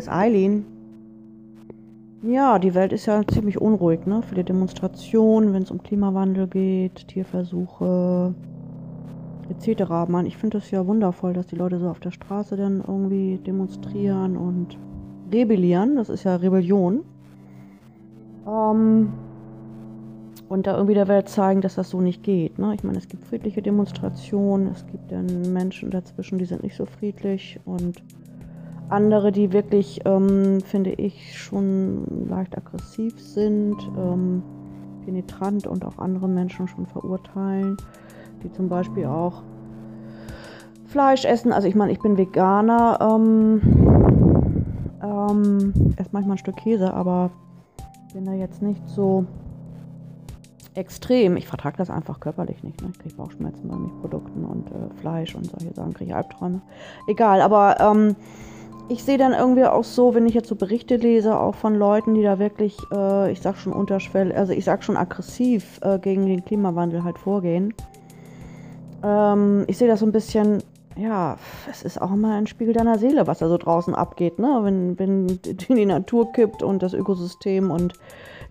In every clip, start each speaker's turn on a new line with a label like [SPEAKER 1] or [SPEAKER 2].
[SPEAKER 1] Ist Eileen. Ja, die Welt ist ja ziemlich unruhig, ne? Viele Demonstrationen, wenn es um Klimawandel geht, Tierversuche etc. Mann, ich finde es ja wundervoll, dass die Leute so auf der Straße dann irgendwie demonstrieren und rebellieren. Das ist ja Rebellion. Ähm, und da irgendwie der Welt zeigen, dass das so nicht geht. Ne? Ich meine, es gibt friedliche Demonstrationen, es gibt dann Menschen dazwischen, die sind nicht so friedlich und andere, die wirklich, ähm, finde ich, schon leicht aggressiv sind, ähm, penetrant und auch andere Menschen schon verurteilen, die zum Beispiel auch Fleisch essen. Also ich meine, ich bin Veganer, ähm, ähm, esse manchmal ein Stück Käse, aber bin da jetzt nicht so extrem. Ich vertrage das einfach körperlich nicht. Ne? Ich kriege Bauchschmerzen bei Milchprodukten und äh, Fleisch und solche Sachen, kriege Albträume. Egal, aber ähm, ich sehe dann irgendwie auch so, wenn ich jetzt so Berichte lese, auch von Leuten, die da wirklich, äh, ich sag schon unterschwell, also ich sag schon aggressiv äh, gegen den Klimawandel halt vorgehen. Ähm, ich sehe das so ein bisschen, ja, es ist auch immer ein Spiegel deiner Seele, was da so draußen abgeht, ne? Wenn, wenn die Natur kippt und das Ökosystem und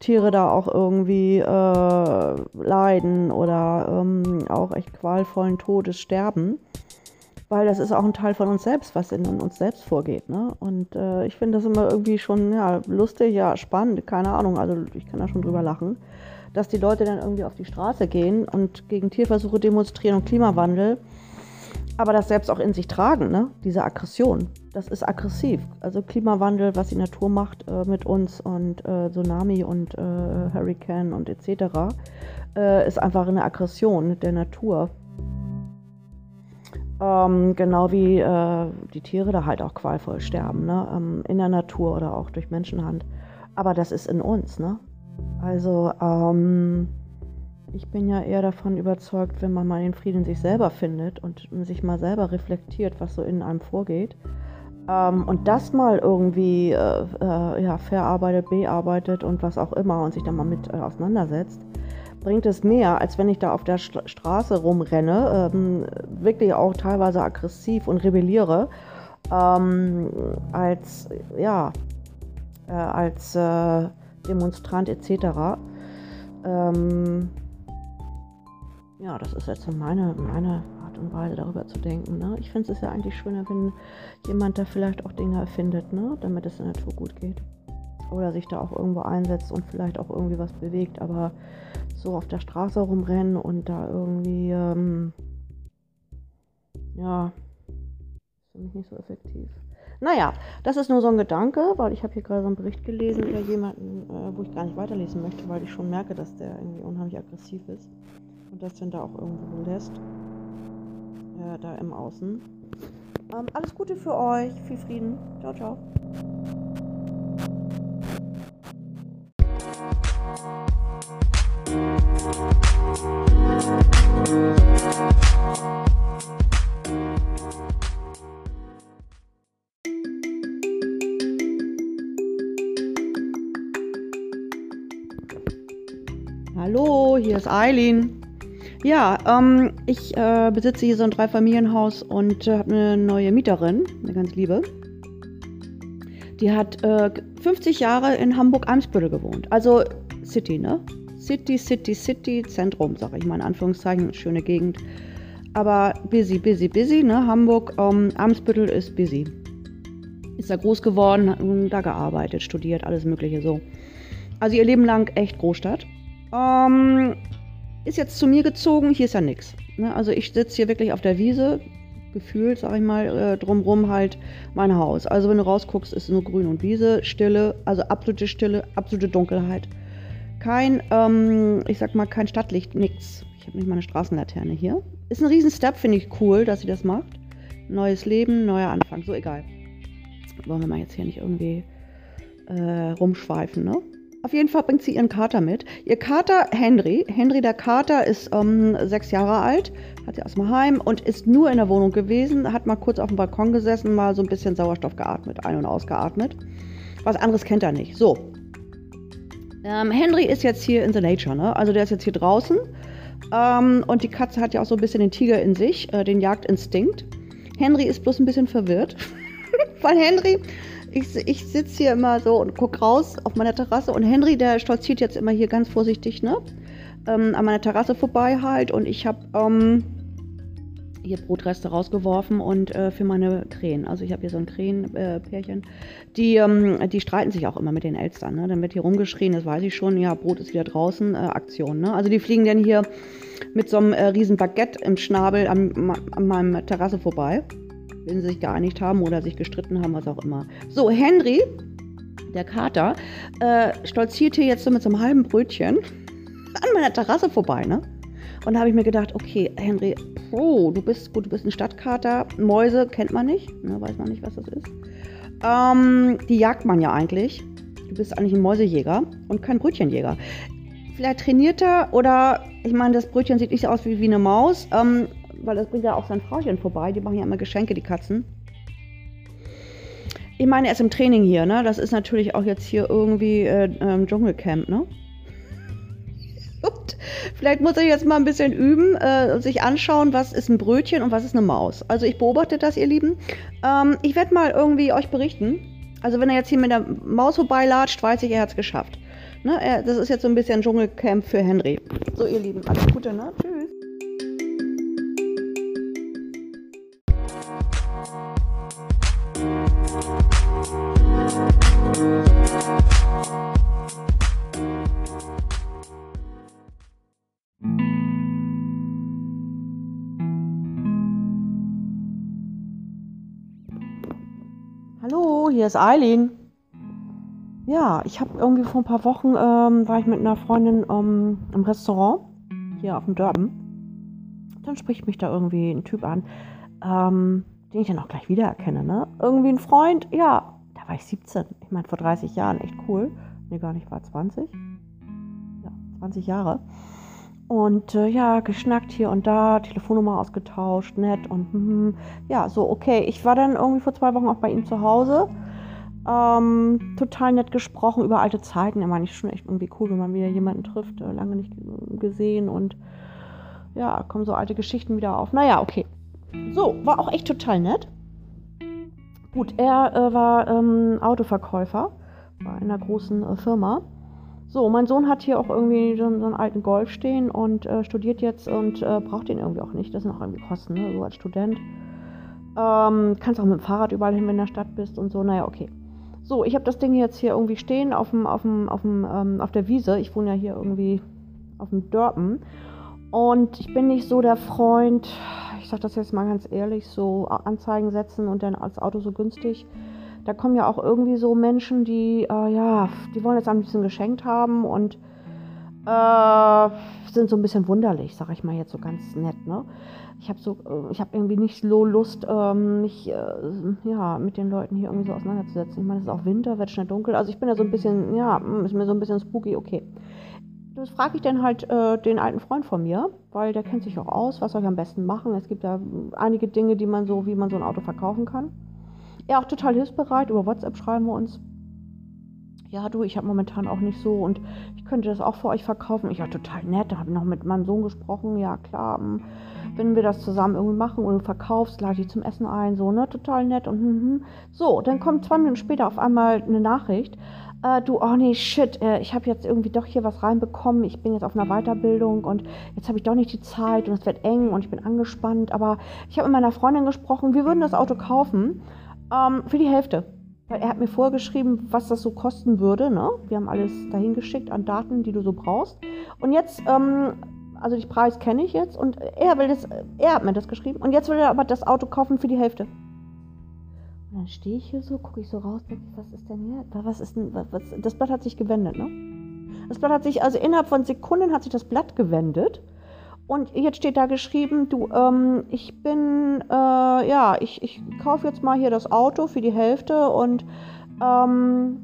[SPEAKER 1] Tiere da auch irgendwie äh, leiden oder ähm, auch echt qualvollen Todes sterben weil das ist auch ein Teil von uns selbst, was in uns selbst vorgeht. Ne? Und äh, ich finde das immer irgendwie schon ja, lustig, ja, spannend, keine Ahnung, also ich kann da schon drüber lachen, dass die Leute dann irgendwie auf die Straße gehen und gegen Tierversuche demonstrieren und Klimawandel, aber das selbst auch in sich tragen, ne? diese Aggression. Das ist aggressiv. Also Klimawandel, was die Natur macht äh, mit uns und äh, Tsunami und äh, Hurricane und etc., äh, ist einfach eine Aggression der Natur. Ähm, genau wie äh, die Tiere da halt auch qualvoll sterben, ne? Ähm, in der Natur oder auch durch Menschenhand. Aber das ist in uns, ne? Also, ähm, ich bin ja eher davon überzeugt, wenn man mal den Frieden sich selber findet und sich mal selber reflektiert, was so in einem vorgeht. Ähm, und das mal irgendwie äh, äh, ja, verarbeitet, bearbeitet und was auch immer und sich dann mal mit äh, auseinandersetzt bringt es mehr, als wenn ich da auf der Straße rumrenne, ähm, wirklich auch teilweise aggressiv und rebelliere, ähm, als, ja, äh, als äh, Demonstrant etc. Ähm, ja, das ist jetzt meine, meine Art und Weise, darüber zu denken. Ne? Ich finde es ja eigentlich schöner, wenn jemand da vielleicht auch Dinge erfindet, ne? damit es der Natur gut geht. Oder sich da auch irgendwo einsetzt und vielleicht auch irgendwie was bewegt. Aber so auf der Straße rumrennen und da irgendwie, ähm, ja, ist für mich nicht so effektiv. Naja, das ist nur so ein Gedanke, weil ich habe hier gerade so einen Bericht gelesen über jemanden, äh, wo ich gar nicht weiterlesen möchte, weil ich schon merke, dass der irgendwie unheimlich aggressiv ist und das dann da auch irgendwo lässt, äh, da im Außen. Ähm, alles Gute für euch, viel Frieden. Ciao, ciao. Ist Eileen. Ja, ähm, ich äh, besitze hier so ein Dreifamilienhaus und äh, habe eine neue Mieterin, eine ganz liebe. Die hat äh, 50 Jahre in Hamburg-Eimsbüttel gewohnt. Also City, ne? City, City, City, Zentrum, sage ich mal in Anführungszeichen, schöne Gegend. Aber busy, busy, busy, ne? Hamburg, ähm, Amtsbüttel ist busy. Ist da groß geworden, hat da gearbeitet, studiert, alles Mögliche so. Also ihr Leben lang echt Großstadt. Ähm, ist jetzt zu mir gezogen, hier ist ja nichts. Ne? Also ich sitze hier wirklich auf der Wiese, gefühlt, sag ich mal, äh, drumrum halt mein Haus. Also wenn du rausguckst, ist nur Grün und Wiese, Stille, also absolute Stille, absolute Dunkelheit. Kein, ähm, ich sag mal, kein Stadtlicht, nix. Ich habe nicht mal eine Straßenlaterne hier. Ist ein riesen Step, finde ich cool, dass sie das macht. Neues Leben, neuer Anfang, so egal. Wollen wir mal jetzt hier nicht irgendwie äh, rumschweifen, ne? Auf jeden Fall bringt sie ihren Kater mit. Ihr Kater Henry, Henry der Kater ist ähm, sechs Jahre alt, hat sie dem Heim und ist nur in der Wohnung gewesen, hat mal kurz auf dem Balkon gesessen, mal so ein bisschen Sauerstoff geatmet, ein- und ausgeatmet. Was anderes kennt er nicht. So, ähm, Henry ist jetzt hier in the nature, ne? Also der ist jetzt hier draußen. Ähm, und die Katze hat ja auch so ein bisschen den Tiger in sich, äh, den Jagdinstinkt. Henry ist bloß ein bisschen verwirrt, weil Henry, ich, ich sitze hier immer so und gucke raus auf meiner Terrasse und Henry, der stolziert jetzt immer hier ganz vorsichtig, ne? Ähm, an meiner Terrasse vorbei halt und ich habe ähm, hier Brotreste rausgeworfen und äh, für meine Krähen. Also ich habe hier so ein Krähenpärchen. Äh, die, ähm, die streiten sich auch immer mit den Elstern. Ne? Dann wird hier rumgeschrien, das weiß ich schon. Ja, Brot ist wieder draußen, äh, Aktion. Ne? Also die fliegen dann hier mit so einem äh, riesen Baguette im Schnabel an, an meinem Terrasse vorbei. Wenn sie sich geeinigt haben oder sich gestritten haben, was auch immer. So, Henry, der Kater, äh, stolziert hier jetzt so mit so einem halben Brötchen an meiner Terrasse vorbei, ne? Und da habe ich mir gedacht, okay, Henry, oh, du bist gut, du bist ein Stadtkater. Mäuse kennt man nicht, ne, weiß man nicht, was das ist. Ähm, die jagt man ja eigentlich. Du bist eigentlich ein Mäusejäger und kein Brötchenjäger. Vielleicht trainiert er oder, ich meine, das Brötchen sieht nicht so aus wie, wie eine Maus, ähm, weil das bringt ja auch sein Frauchen vorbei. Die machen ja immer Geschenke, die Katzen. Ich meine, er ist im Training hier, ne? Das ist natürlich auch jetzt hier irgendwie äh, ähm, Dschungelcamp, ne? Vielleicht muss er jetzt mal ein bisschen üben äh, und sich anschauen, was ist ein Brötchen und was ist eine Maus. Also ich beobachte das, ihr Lieben. Ähm, ich werde mal irgendwie euch berichten. Also wenn er jetzt hier mit der Maus vorbeilatscht, weiß ich, er hat es geschafft. Ne? Er, das ist jetzt so ein bisschen Dschungelcamp für Henry. So, ihr Lieben, alles Gute, ne? Tschüss. Hallo, hier ist Eileen. Ja, ich habe irgendwie vor ein paar Wochen, ähm, war ich mit einer Freundin ähm, im Restaurant hier auf dem Dörben. Dann spricht mich da irgendwie ein Typ an, ähm, den ich dann auch gleich wiedererkenne. Ne? Irgendwie ein Freund, ja, da war ich 17. Ich meine, vor 30 Jahren, echt cool. Nee, gar nicht, war 20. Ja, 20 Jahre. Und äh, ja, geschnackt hier und da, Telefonnummer ausgetauscht, nett und hm, ja, so, okay. Ich war dann irgendwie vor zwei Wochen auch bei ihm zu Hause. Ähm, total nett gesprochen über alte Zeiten. Er meine ich schon echt irgendwie cool, wenn man wieder jemanden trifft, äh, lange nicht gesehen und ja, kommen so alte Geschichten wieder auf. Naja, okay. So, war auch echt total nett. Gut, er äh, war ähm, Autoverkäufer bei einer großen äh, Firma so, mein Sohn hat hier auch irgendwie so, einen alten Golf stehen und äh, studiert jetzt und äh, braucht den irgendwie auch nicht. Das sind auch irgendwie Kosten, ne? so als Student. Ähm, kannst auch mit dem Fahrrad überall hin, wenn du in der Stadt bist und so. Naja, okay. So, ich habe das Ding jetzt hier irgendwie stehen auf, dem, auf, dem, auf, dem, ähm, auf der Wiese. Ich wohne ja hier irgendwie auf dem Dörpen. Und ich bin nicht so der Freund, ich sage das jetzt mal ganz ehrlich, so Anzeigen setzen und dann als Auto so günstig da kommen ja auch irgendwie so Menschen, die, äh, ja, die wollen jetzt ein bisschen geschenkt haben und äh, sind so ein bisschen wunderlich, sag ich mal jetzt so ganz nett, ne? Ich habe so, äh, ich habe irgendwie nicht so Lust, ähm, mich äh, ja, mit den Leuten hier irgendwie so auseinanderzusetzen. Ich meine, es ist auch Winter, wird schnell dunkel. Also ich bin ja so ein bisschen, ja, ist mir so ein bisschen spooky, okay. Das frage ich dann halt äh, den alten Freund von mir, weil der kennt sich auch aus, was soll ich am besten machen. Es gibt ja einige Dinge, die man so, wie man so ein Auto verkaufen kann. Er auch total hilfsbereit. Über WhatsApp schreiben wir uns. Ja, du, ich habe momentan auch nicht so und ich könnte das auch für euch verkaufen. Ich war total nett. Da habe ich noch mit meinem Sohn gesprochen. Ja, klar, hm, wenn wir das zusammen irgendwie machen und du verkaufst, lade ich zum Essen ein. So, ne? Total nett und hm, hm. So, dann kommt zwei Minuten später auf einmal eine Nachricht. Äh, du, oh nee, shit, äh, ich habe jetzt irgendwie doch hier was reinbekommen. Ich bin jetzt auf einer Weiterbildung und jetzt habe ich doch nicht die Zeit und es wird eng und ich bin angespannt. Aber ich habe mit meiner Freundin gesprochen, wir würden das Auto kaufen. Ähm, für die Hälfte. Er hat mir vorgeschrieben, was das so kosten würde. Ne? Wir haben alles dahin geschickt an Daten, die du so brauchst. Und jetzt, ähm, also den Preis kenne ich jetzt und er will das, er hat mir das geschrieben. Und jetzt will er aber das Auto kaufen für die Hälfte. Und dann stehe ich hier so, gucke ich so raus, denke was ist denn hier? Was ist denn, was, das Blatt hat sich gewendet, ne? Das Blatt hat sich, also innerhalb von Sekunden hat sich das Blatt gewendet. Und jetzt steht da geschrieben, du, ähm, ich bin, äh, ja, ich, ich kaufe jetzt mal hier das Auto für die Hälfte und ähm,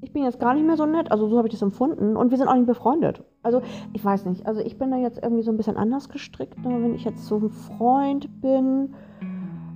[SPEAKER 1] ich bin jetzt gar nicht mehr so nett. Also so habe ich das empfunden. Und wir sind auch nicht befreundet. Also ich weiß nicht. Also ich bin da jetzt irgendwie so ein bisschen anders gestrickt. Ne? Wenn ich jetzt so ein Freund bin,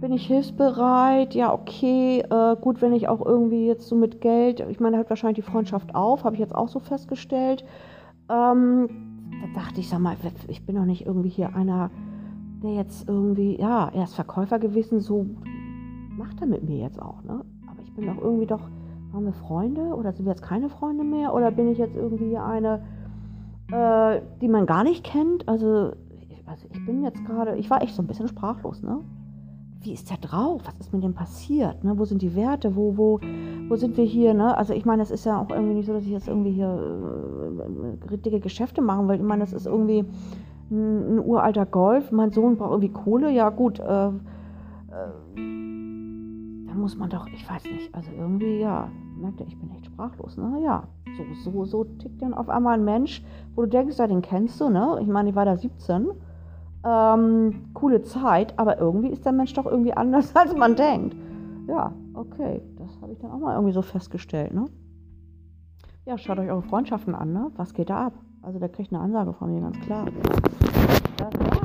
[SPEAKER 1] bin ich hilfsbereit. Ja, okay. Äh, gut, wenn ich auch irgendwie jetzt so mit Geld, ich meine, hört wahrscheinlich die Freundschaft auf, habe ich jetzt auch so festgestellt. Ähm, da dachte ich, sag mal, ich bin doch nicht irgendwie hier einer, der jetzt irgendwie, ja, er ist Verkäufer gewesen, so macht er mit mir jetzt auch, ne? Aber ich bin doch irgendwie doch, waren wir Freunde oder sind wir jetzt keine Freunde mehr? Oder bin ich jetzt irgendwie eine, äh, die man gar nicht kennt? Also, also ich bin jetzt gerade, ich war echt so ein bisschen sprachlos, ne? Wie ist der drauf? Was ist mit dem passiert? Ne? Wo sind die Werte? Wo, wo, wo sind wir hier? Ne? Also ich meine, es ist ja auch irgendwie nicht so, dass ich jetzt irgendwie hier äh, dicke Geschäfte machen will. Ich meine, das ist irgendwie ein, ein, uralter Golf. Mein Sohn braucht irgendwie Kohle. Ja gut, äh, äh, dann muss man doch, ich weiß nicht, also irgendwie, ja, merkt er, ich bin echt sprachlos. Ne? Ja, so, so, so tickt dann auf einmal ein Mensch, wo du denkst, ja, den kennst du, ne? Ich meine, ich war da 17 ähm, coole Zeit, aber irgendwie ist der Mensch doch irgendwie anders, als man denkt. Ja, okay, das habe ich dann auch mal irgendwie so festgestellt, ne? Ja, schaut euch eure Freundschaften an, ne? Was geht da ab? Also der kriegt eine Ansage von mir, ganz klar. Das war's.